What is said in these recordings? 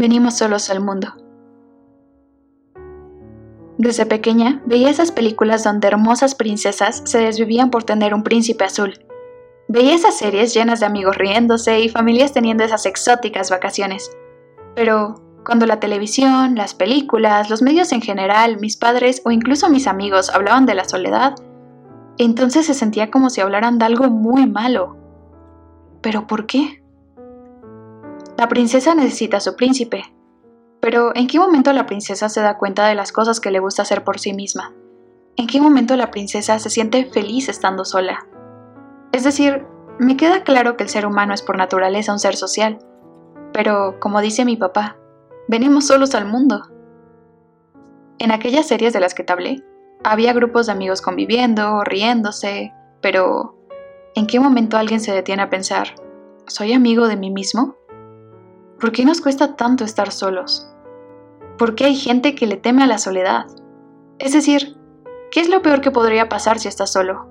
Venimos solos al mundo. Desde pequeña veía esas películas donde hermosas princesas se desvivían por tener un príncipe azul. Veía esas series llenas de amigos riéndose y familias teniendo esas exóticas vacaciones. Pero cuando la televisión, las películas, los medios en general, mis padres o incluso mis amigos hablaban de la soledad, entonces se sentía como si hablaran de algo muy malo. ¿Pero por qué? La princesa necesita a su príncipe. Pero ¿en qué momento la princesa se da cuenta de las cosas que le gusta hacer por sí misma? ¿En qué momento la princesa se siente feliz estando sola? Es decir, me queda claro que el ser humano es por naturaleza un ser social, pero como dice mi papá, venimos solos al mundo. En aquellas series de las que te hablé, había grupos de amigos conviviendo, riéndose, pero ¿en qué momento alguien se detiene a pensar, ¿soy amigo de mí mismo? ¿Por qué nos cuesta tanto estar solos? ¿Por qué hay gente que le teme a la soledad? Es decir, ¿qué es lo peor que podría pasar si estás solo?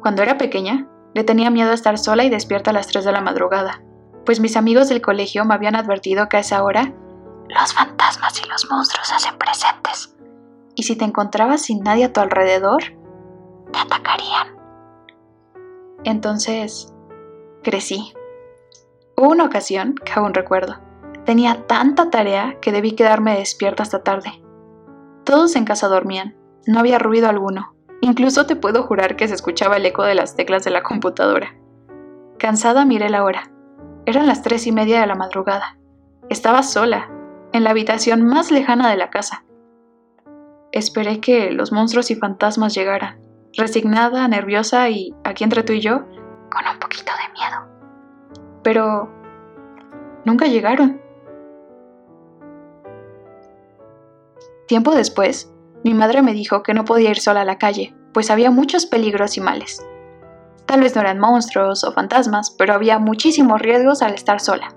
Cuando era pequeña, le tenía miedo a estar sola y despierta a las 3 de la madrugada, pues mis amigos del colegio me habían advertido que a esa hora los fantasmas y los monstruos hacen presentes. Y si te encontrabas sin nadie a tu alrededor, te atacarían. Entonces, crecí. Hubo una ocasión, que aún recuerdo, tenía tanta tarea que debí quedarme despierta hasta tarde. Todos en casa dormían, no había ruido alguno, incluso te puedo jurar que se escuchaba el eco de las teclas de la computadora. Cansada miré la hora. Eran las tres y media de la madrugada. Estaba sola, en la habitación más lejana de la casa. Esperé que los monstruos y fantasmas llegaran, resignada, nerviosa y, aquí entre tú y yo, con un poquito de miedo pero nunca llegaron. Tiempo después, mi madre me dijo que no podía ir sola a la calle, pues había muchos peligros y males. Tal vez no eran monstruos o fantasmas, pero había muchísimos riesgos al estar sola.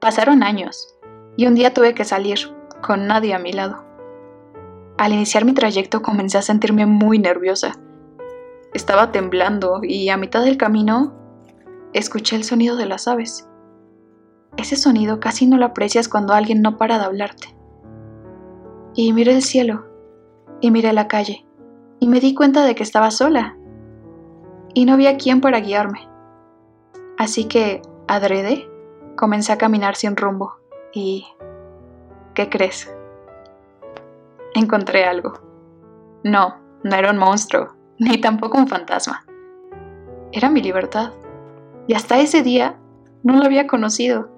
Pasaron años, y un día tuve que salir, con nadie a mi lado. Al iniciar mi trayecto comencé a sentirme muy nerviosa. Estaba temblando y a mitad del camino escuché el sonido de las aves. Ese sonido casi no lo aprecias cuando alguien no para de hablarte. Y miré el cielo, y miré la calle, y me di cuenta de que estaba sola, y no había quien para guiarme. Así que, adrede, comencé a caminar sin rumbo, y... ¿Qué crees? Encontré algo. No, no era un monstruo, ni tampoco un fantasma. Era mi libertad y hasta ese día no lo había conocido.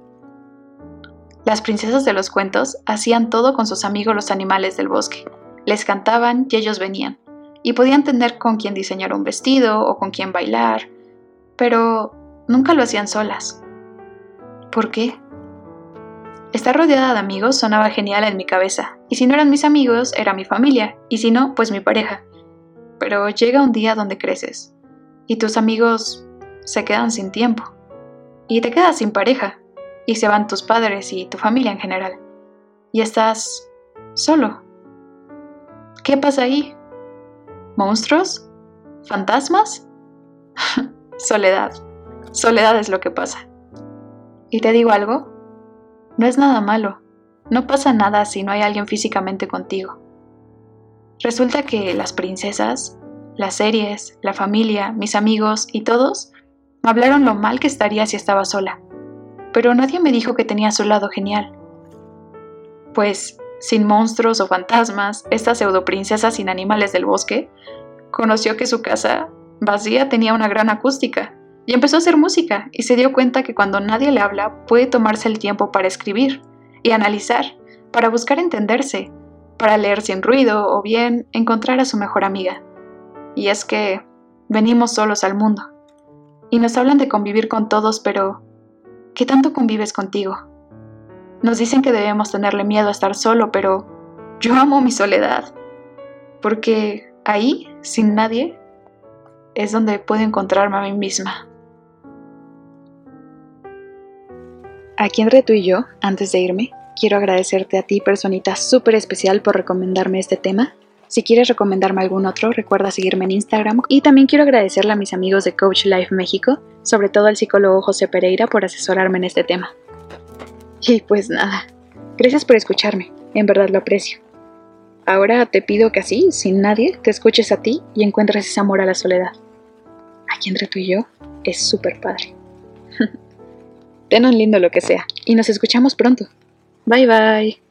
Las princesas de los cuentos hacían todo con sus amigos los animales del bosque. Les cantaban y ellos venían, y podían tener con quien diseñar un vestido o con quien bailar, pero nunca lo hacían solas. ¿Por qué? Estar rodeada de amigos sonaba genial en mi cabeza, y si no eran mis amigos, era mi familia, y si no, pues mi pareja. Pero llega un día donde creces, y tus amigos se quedan sin tiempo. Y te quedas sin pareja. Y se van tus padres y tu familia en general. Y estás solo. ¿Qué pasa ahí? ¿Monstruos? ¿Fantasmas? Soledad. Soledad es lo que pasa. Y te digo algo, no es nada malo. No pasa nada si no hay alguien físicamente contigo. Resulta que las princesas, las series, la familia, mis amigos y todos me hablaron lo mal que estaría si estaba sola, pero nadie me dijo que tenía su lado genial. Pues, sin monstruos o fantasmas, esta pseudoprincesa sin animales del bosque, conoció que su casa vacía tenía una gran acústica y empezó a hacer música y se dio cuenta que cuando nadie le habla puede tomarse el tiempo para escribir y analizar, para buscar entenderse, para leer sin ruido o bien encontrar a su mejor amiga. Y es que venimos solos al mundo y nos hablan de convivir con todos, pero ¿qué tanto convives contigo? Nos dicen que debemos tenerle miedo a estar solo, pero yo amo mi soledad, porque ahí, sin nadie, es donde puedo encontrarme a mí misma. Aquí entre tú y yo, antes de irme, quiero agradecerte a ti, personita súper especial, por recomendarme este tema si quieres recomendarme algún otro, recuerda seguirme en Instagram. Y también quiero agradecerle a mis amigos de Coach Life México, sobre todo al psicólogo José Pereira, por asesorarme en este tema. Y pues nada, gracias por escucharme, en verdad lo aprecio. Ahora te pido que así, sin nadie, te escuches a ti y encuentres ese amor a la soledad. Aquí entre tú y yo es súper padre. Ten un lindo lo que sea y nos escuchamos pronto. Bye bye.